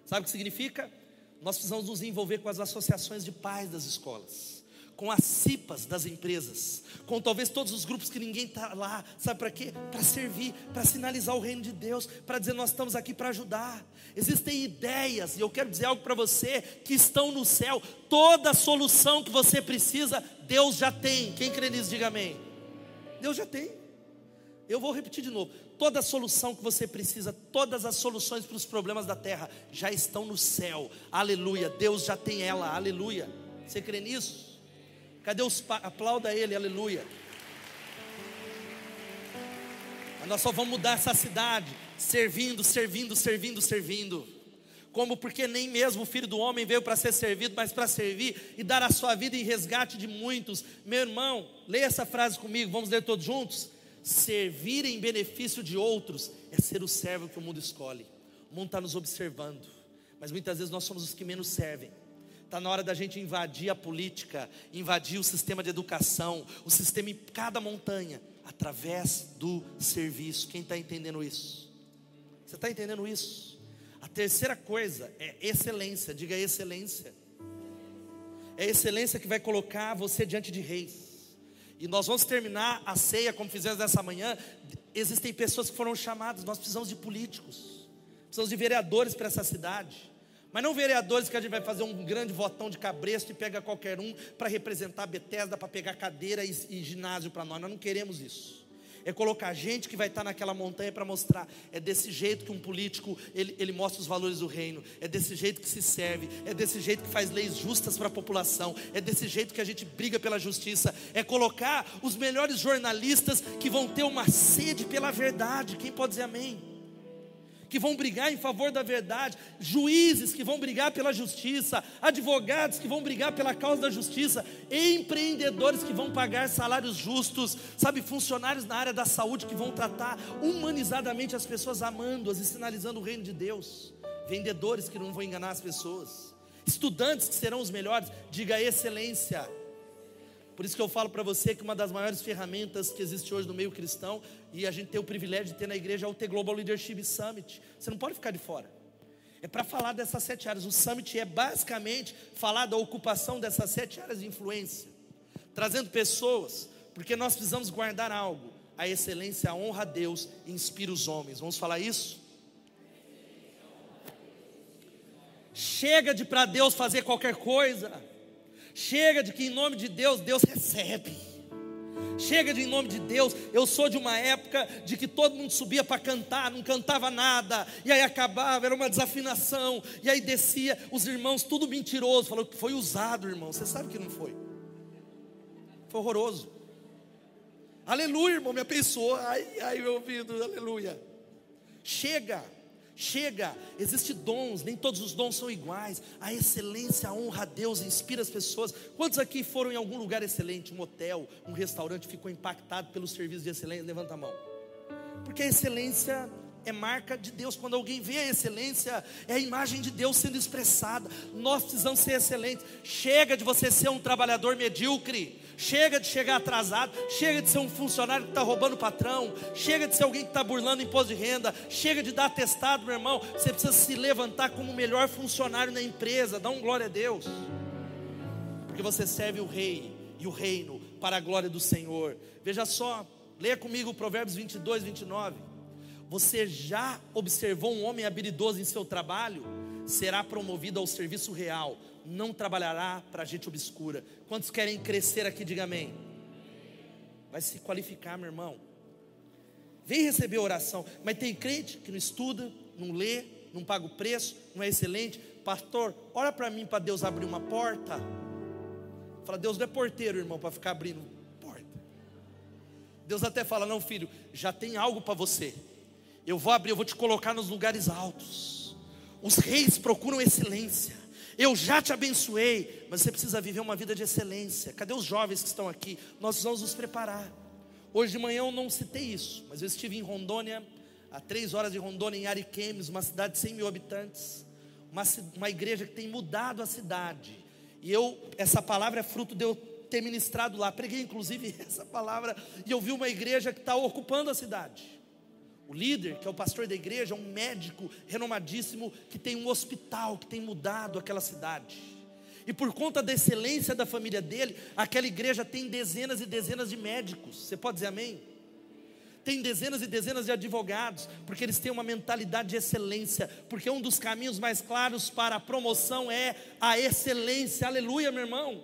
Sabe o que significa? Nós precisamos nos envolver com as associações de pais das escolas com as CIPAs das empresas, com talvez todos os grupos que ninguém está lá, sabe para quê? Para servir, para sinalizar o reino de Deus, para dizer nós estamos aqui para ajudar. Existem ideias, e eu quero dizer algo para você, que estão no céu, toda solução que você precisa, Deus já tem. Quem crê nisso, diga amém. Deus já tem. Eu vou repetir de novo. Toda solução que você precisa, todas as soluções para os problemas da terra já estão no céu. Aleluia. Deus já tem ela. Aleluia. Você crê nisso? Cadê os pa... aplauda ele, aleluia. Mas nós só vamos mudar essa cidade servindo, servindo, servindo, servindo. Como porque nem mesmo o filho do homem veio para ser servido, mas para servir e dar a sua vida em resgate de muitos. Meu irmão, leia essa frase comigo, vamos ler todos juntos. Servir em benefício de outros é ser o servo que o mundo escolhe. O mundo está nos observando, mas muitas vezes nós somos os que menos servem. Está na hora da gente invadir a política, invadir o sistema de educação, o sistema em cada montanha, através do serviço. Quem está entendendo isso? Você está entendendo isso? A terceira coisa é excelência, diga excelência. É excelência que vai colocar você diante de reis. E nós vamos terminar a ceia como fizemos nessa manhã. Existem pessoas que foram chamadas, nós precisamos de políticos, precisamos de vereadores para essa cidade. Mas não vereadores que a gente vai fazer um grande votão de cabresto e pega qualquer um para representar Bethesda, para pegar cadeira e, e ginásio para nós. Nós não queremos isso. É colocar gente que vai estar naquela montanha para mostrar. É desse jeito que um político ele, ele mostra os valores do reino. É desse jeito que se serve. É desse jeito que faz leis justas para a população. É desse jeito que a gente briga pela justiça. É colocar os melhores jornalistas que vão ter uma sede pela verdade. Quem pode dizer amém? Que vão brigar em favor da verdade, juízes que vão brigar pela justiça, advogados que vão brigar pela causa da justiça, empreendedores que vão pagar salários justos, sabe, funcionários na área da saúde que vão tratar humanizadamente as pessoas, amando-as e sinalizando o reino de Deus, vendedores que não vão enganar as pessoas, estudantes que serão os melhores, diga excelência. Por isso que eu falo para você que uma das maiores ferramentas que existe hoje no meio cristão, e a gente tem o privilégio de ter na igreja, é o The Global Leadership Summit. Você não pode ficar de fora. É para falar dessas sete áreas. O Summit é basicamente falar da ocupação dessas sete áreas de influência, trazendo pessoas, porque nós precisamos guardar algo. A excelência, a honra a Deus inspira os homens. Vamos falar isso? Chega de para Deus fazer qualquer coisa. Chega de que em nome de Deus, Deus recebe. Chega de em nome de Deus. Eu sou de uma época de que todo mundo subia para cantar, não cantava nada, e aí acabava, era uma desafinação, e aí descia os irmãos, tudo mentiroso, falou que foi usado, irmão. Você sabe que não foi. Foi horroroso. Aleluia, irmão, me abençoou. Ai, ai, meu ouvido, aleluia. Chega. Chega, existem dons, nem todos os dons são iguais. A excelência, honra a Deus inspira as pessoas. Quantos aqui foram em algum lugar excelente, um hotel, um restaurante, ficou impactado pelo serviço de excelência? Levanta a mão. Porque a excelência é marca de Deus. Quando alguém vê a excelência, é a imagem de Deus sendo expressada. Nós precisamos ser excelentes. Chega de você ser um trabalhador medíocre. Chega de chegar atrasado, chega de ser um funcionário que está roubando o patrão, chega de ser alguém que está burlando imposto de renda, chega de dar atestado, meu irmão. Você precisa se levantar como o melhor funcionário na empresa, dá um glória a Deus, porque você serve o rei, e o reino para a glória do Senhor. Veja só, leia comigo Provérbios 22, 29. Você já observou um homem habilidoso em seu trabalho? Será promovido ao serviço real, não trabalhará para gente obscura. Quantos querem crescer aqui, diga amém. Vai se qualificar, meu irmão. Vem receber oração, mas tem crente que não estuda, não lê, não paga o preço, não é excelente. Pastor, ora para mim para Deus abrir uma porta. Fala, Deus não é porteiro, irmão, para ficar abrindo porta. Deus até fala: Não, filho, já tem algo para você. Eu vou abrir, eu vou te colocar nos lugares altos. Os reis procuram excelência. Eu já te abençoei, mas você precisa viver uma vida de excelência. Cadê os jovens que estão aqui? Nós vamos nos preparar. Hoje de manhã eu não citei isso, mas eu estive em Rondônia, a três horas de Rondônia, em Ariquemes, uma cidade de 100 mil habitantes, uma, uma igreja que tem mudado a cidade. E eu, essa palavra é fruto de eu ter ministrado lá. Preguei inclusive essa palavra e eu vi uma igreja que está ocupando a cidade. O líder, que é o pastor da igreja, é um médico renomadíssimo que tem um hospital que tem mudado aquela cidade. E por conta da excelência da família dele, aquela igreja tem dezenas e dezenas de médicos. Você pode dizer amém? Tem dezenas e dezenas de advogados, porque eles têm uma mentalidade de excelência, porque um dos caminhos mais claros para a promoção é a excelência. Aleluia, meu irmão.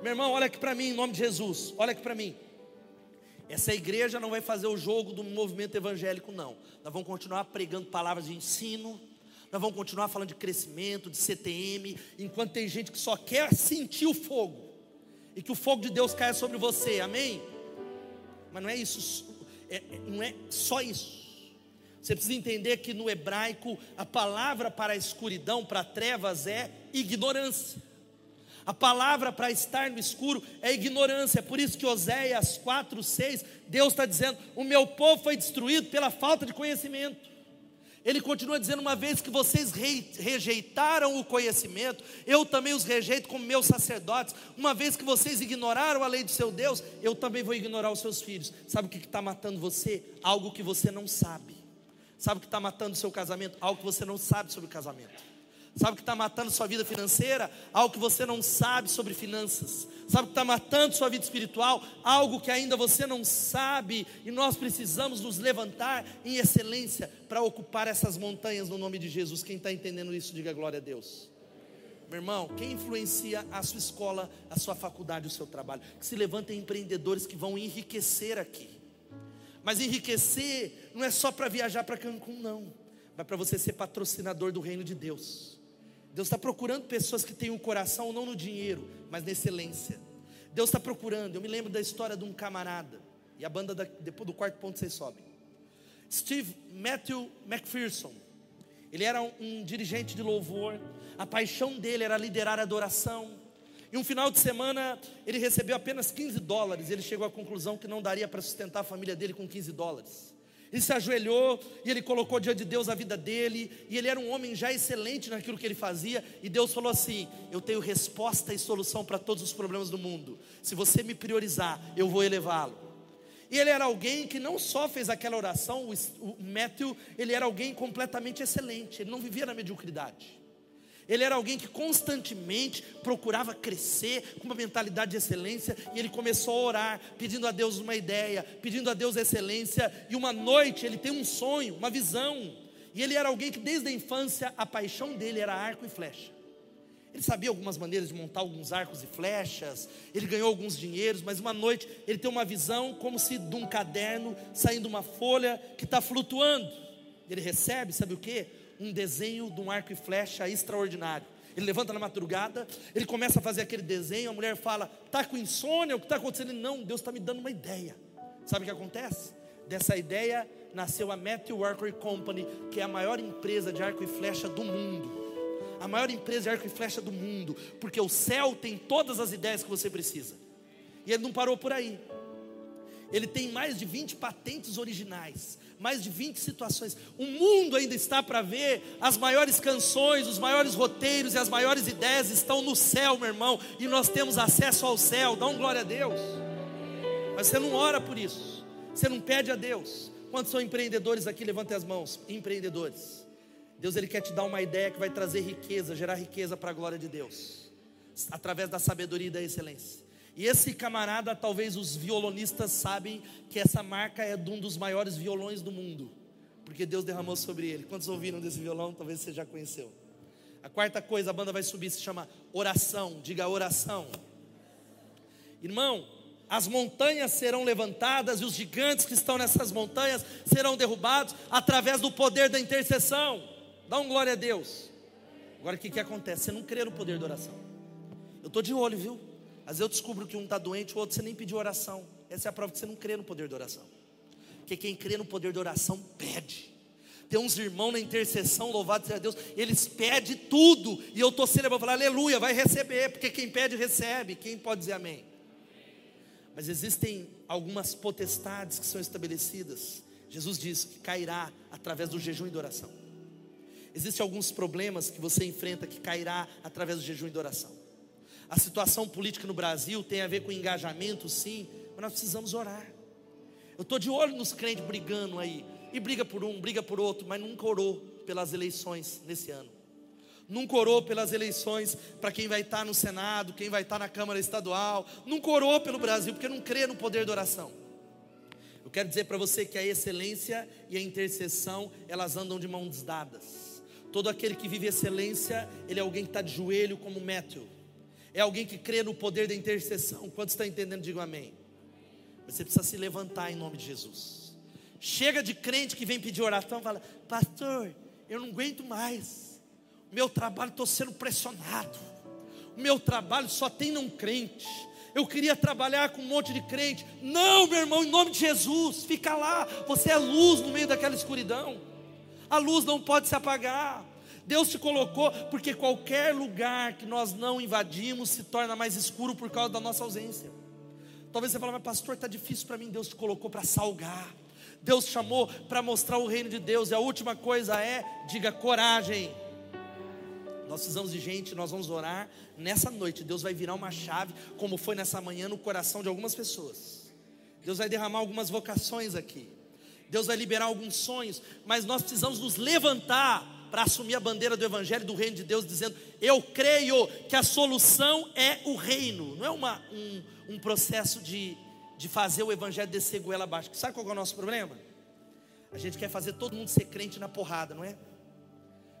Meu irmão, olha aqui para mim, em nome de Jesus. Olha aqui para mim. Essa igreja não vai fazer o jogo do movimento evangélico, não. Nós vamos continuar pregando palavras de ensino, nós vamos continuar falando de crescimento, de CTM, enquanto tem gente que só quer sentir o fogo, e que o fogo de Deus caia sobre você, amém? Mas não é isso, é, é, não é só isso. Você precisa entender que no hebraico a palavra para a escuridão, para trevas, é ignorância. A palavra para estar no escuro é ignorância. É por isso que Oséias 4, 6, Deus está dizendo: O meu povo foi destruído pela falta de conhecimento. Ele continua dizendo: Uma vez que vocês rejeitaram o conhecimento, eu também os rejeito como meus sacerdotes. Uma vez que vocês ignoraram a lei do seu Deus, eu também vou ignorar os seus filhos. Sabe o que está matando você? Algo que você não sabe. Sabe o que está matando o seu casamento? Algo que você não sabe sobre o casamento. Sabe o que está matando sua vida financeira? Algo que você não sabe sobre finanças. Sabe o que está matando sua vida espiritual? Algo que ainda você não sabe. E nós precisamos nos levantar em excelência para ocupar essas montanhas no nome de Jesus. Quem está entendendo isso, diga glória a Deus. Meu irmão, quem influencia a sua escola, a sua faculdade, o seu trabalho? Que se levantem empreendedores que vão enriquecer aqui. Mas enriquecer não é só para viajar para Cancún, não. Mas para você ser patrocinador do reino de Deus. Deus está procurando pessoas que têm um coração não no dinheiro, mas na excelência. Deus está procurando. Eu me lembro da história de um camarada. E a banda, da, depois do quarto ponto vocês sobem. Steve Matthew McPherson. Ele era um, um dirigente de louvor. A paixão dele era liderar a adoração. E um final de semana ele recebeu apenas 15 dólares. Ele chegou à conclusão que não daria para sustentar a família dele com 15 dólares. Ele se ajoelhou e ele colocou diante de Deus a vida dele, e ele era um homem já excelente naquilo que ele fazia, e Deus falou assim: Eu tenho resposta e solução para todos os problemas do mundo. Se você me priorizar, eu vou elevá-lo. E ele era alguém que não só fez aquela oração, o Matthew, ele era alguém completamente excelente, ele não vivia na mediocridade. Ele era alguém que constantemente procurava crescer com uma mentalidade de excelência e ele começou a orar, pedindo a Deus uma ideia, pedindo a Deus excelência. E uma noite ele tem um sonho, uma visão. E ele era alguém que desde a infância a paixão dele era arco e flecha. Ele sabia algumas maneiras de montar alguns arcos e flechas, ele ganhou alguns dinheiros, mas uma noite ele tem uma visão como se de um caderno saindo uma folha que está flutuando. Ele recebe, sabe o que? Um desenho de um arco e flecha extraordinário. Ele levanta na madrugada, ele começa a fazer aquele desenho, a mulher fala: "Tá com insônia? O que está acontecendo?" Ele, não, Deus está me dando uma ideia. Sabe o que acontece? Dessa ideia nasceu a Matthew Archery Company, que é a maior empresa de arco e flecha do mundo. A maior empresa de arco e flecha do mundo, porque o céu tem todas as ideias que você precisa. E ele não parou por aí. Ele tem mais de 20 patentes originais mais de 20 situações. O mundo ainda está para ver as maiores canções, os maiores roteiros e as maiores ideias estão no céu, meu irmão, e nós temos acesso ao céu. Dá um glória a Deus. Mas você não ora por isso. Você não pede a Deus. Quantos são empreendedores aqui? Levantem as mãos. Empreendedores. Deus ele quer te dar uma ideia que vai trazer riqueza, gerar riqueza para a glória de Deus, através da sabedoria e da excelência. E esse camarada, talvez os violonistas sabem que essa marca é de um dos maiores violões do mundo, porque Deus derramou sobre ele. Quantos ouviram desse violão? Talvez você já conheceu. A quarta coisa, a banda vai subir, se chama oração. Diga oração. Irmão, as montanhas serão levantadas e os gigantes que estão nessas montanhas serão derrubados através do poder da intercessão. Dá um glória a Deus. Agora o que, que acontece? Você não crê no poder da oração. Eu estou de olho, viu? Às vezes eu descubro que um está doente, o outro você nem pediu oração. Essa é a prova que você não crê no poder da oração. Porque quem crê no poder da oração pede. Tem uns irmãos na intercessão, louvado seja Deus, eles pedem tudo. E eu estou celebrando, falar aleluia, vai receber, porque quem pede recebe. Quem pode dizer amém? Mas existem algumas potestades que são estabelecidas. Jesus diz que cairá através do jejum e da oração. Existem alguns problemas que você enfrenta que cairá através do jejum e da oração. A situação política no Brasil tem a ver com engajamento, sim, mas nós precisamos orar. Eu estou de olho nos crentes brigando aí, e briga por um, briga por outro, mas nunca orou pelas eleições nesse ano. Nunca orou pelas eleições para quem vai estar no Senado, quem vai estar na Câmara Estadual. Nunca orou pelo Brasil, porque não crê no poder da oração. Eu quero dizer para você que a excelência e a intercessão, elas andam de mãos dadas. Todo aquele que vive excelência, ele é alguém que está de joelho como Méteo é alguém que crê no poder da intercessão. Quantos está entendendo? Diga amém. Você precisa se levantar em nome de Jesus. Chega de crente que vem pedir oração e fala: Pastor, eu não aguento mais. O meu trabalho estou sendo pressionado. O meu trabalho só tem não crente. Eu queria trabalhar com um monte de crente. Não, meu irmão, em nome de Jesus, fica lá. Você é luz no meio daquela escuridão. A luz não pode se apagar. Deus te colocou porque qualquer lugar que nós não invadimos se torna mais escuro por causa da nossa ausência. Talvez você fale, mas pastor, está difícil para mim. Deus te colocou para salgar. Deus chamou para mostrar o reino de Deus. E a última coisa é, diga coragem. Nós precisamos de gente, nós vamos orar nessa noite. Deus vai virar uma chave, como foi nessa manhã, no coração de algumas pessoas. Deus vai derramar algumas vocações aqui. Deus vai liberar alguns sonhos, mas nós precisamos nos levantar para assumir a bandeira do Evangelho do Reino de Deus, dizendo: Eu creio que a solução é o reino, não é uma, um, um processo de, de fazer o Evangelho descer goela abaixo. Sabe qual é o nosso problema? A gente quer fazer todo mundo ser crente na porrada, não é?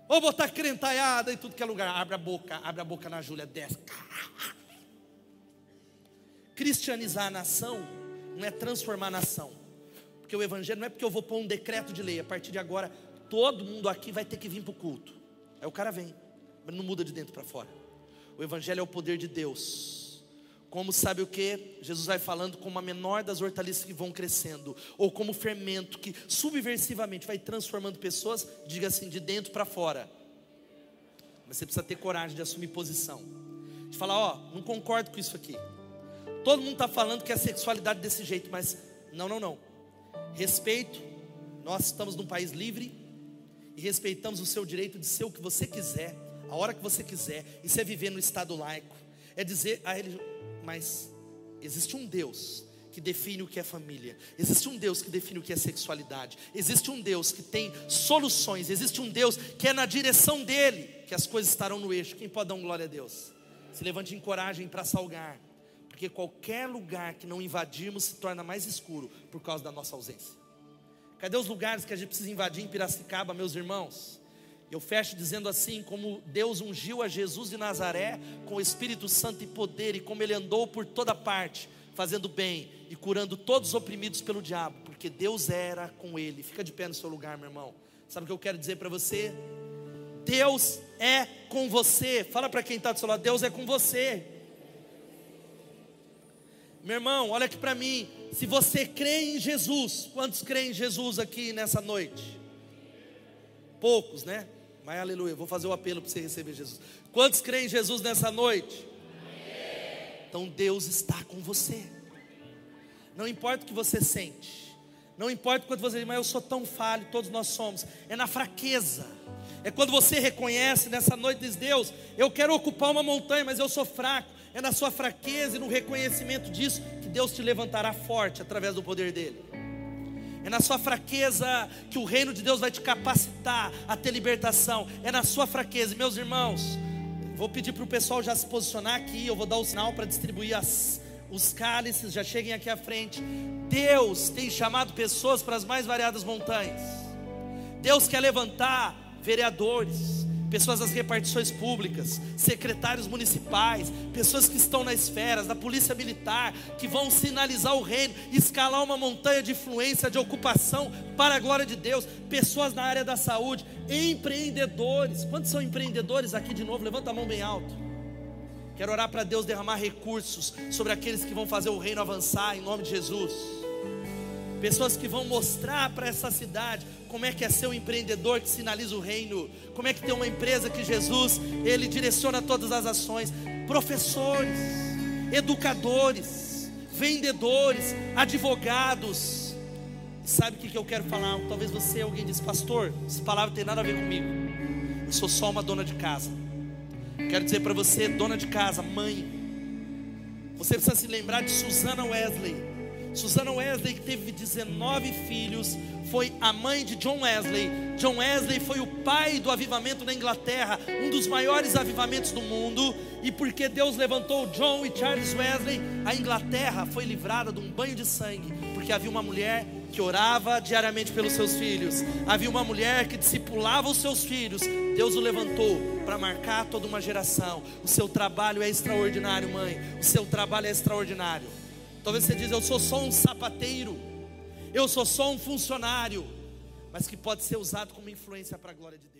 Ou botar crentaiada em tudo que é lugar. Abre a boca, abre a boca na Júlia, desce. Cristianizar a nação não é transformar a nação. Porque o Evangelho não é porque eu vou pôr um decreto de lei, a partir de agora todo mundo aqui vai ter que vir para o culto. Aí o cara vem, mas não muda de dentro para fora. O Evangelho é o poder de Deus. Como sabe o que? Jesus vai falando como a menor das hortaliças que vão crescendo, ou como fermento que subversivamente vai transformando pessoas, diga assim, de dentro para fora. Mas você precisa ter coragem de assumir posição, de falar: Ó, não concordo com isso aqui. Todo mundo está falando que é a sexualidade desse jeito, mas não, não, não. Respeito, nós estamos num país livre, e respeitamos o seu direito de ser o que você quiser, a hora que você quiser. Isso é viver no estado laico. É dizer a ele, mas existe um Deus que define o que é família. Existe um Deus que define o que é sexualidade. Existe um Deus que tem soluções. Existe um Deus que é na direção dele que as coisas estarão no eixo. Quem pode dar glória a Deus? Se levante em coragem para salgar, porque qualquer lugar que não invadirmos se torna mais escuro por causa da nossa ausência. Cadê os lugares que a gente precisa invadir em Piracicaba, meus irmãos? Eu fecho dizendo assim: como Deus ungiu a Jesus de Nazaré com o Espírito Santo e poder, e como ele andou por toda parte, fazendo bem e curando todos os oprimidos pelo diabo, porque Deus era com ele. Fica de pé no seu lugar, meu irmão. Sabe o que eu quero dizer para você? Deus é com você. Fala para quem está do seu lado: Deus é com você. Meu irmão, olha aqui para mim. Se você crê em Jesus, quantos creem em Jesus aqui nessa noite? Poucos, né? Mas aleluia, vou fazer o apelo para você receber Jesus. Quantos creem em Jesus nessa noite? Então Deus está com você. Não importa o que você sente, não importa quanto você diz, mas eu sou tão falho, todos nós somos. É na fraqueza. É quando você reconhece nessa noite diz Deus, eu quero ocupar uma montanha, mas eu sou fraco. É na sua fraqueza e no reconhecimento disso que Deus te levantará forte através do poder dele. É na sua fraqueza que o reino de Deus vai te capacitar a ter libertação. É na sua fraqueza, meus irmãos. Vou pedir para o pessoal já se posicionar aqui. Eu vou dar o sinal para distribuir as, os cálices, já cheguem aqui à frente. Deus tem chamado pessoas para as mais variadas montanhas. Deus quer levantar vereadores, pessoas das repartições públicas, secretários municipais, pessoas que estão na esferas, da polícia militar, que vão sinalizar o reino, escalar uma montanha de influência, de ocupação para a glória de Deus, pessoas na área da saúde, empreendedores. Quantos são empreendedores aqui de novo? Levanta a mão bem alto. Quero orar para Deus derramar recursos sobre aqueles que vão fazer o reino avançar em nome de Jesus. Pessoas que vão mostrar para essa cidade como é que é ser um empreendedor que sinaliza o reino, como é que tem uma empresa que Jesus, ele direciona todas as ações. Professores, educadores, vendedores, advogados. Sabe o que eu quero falar? Talvez você, alguém diz, pastor, essa palavra tem nada a ver comigo. Eu sou só uma dona de casa. Quero dizer para você, dona de casa, mãe, você precisa se lembrar de Susana Wesley. Susana Wesley, teve 19 filhos, foi a mãe de John Wesley. John Wesley foi o pai do avivamento na Inglaterra, um dos maiores avivamentos do mundo. E porque Deus levantou John e Charles Wesley, a Inglaterra foi livrada de um banho de sangue, porque havia uma mulher que orava diariamente pelos seus filhos, havia uma mulher que discipulava os seus filhos. Deus o levantou para marcar toda uma geração. O seu trabalho é extraordinário, mãe. O seu trabalho é extraordinário. Talvez você diz, eu sou só um sapateiro, eu sou só um funcionário, mas que pode ser usado como influência para a glória de Deus.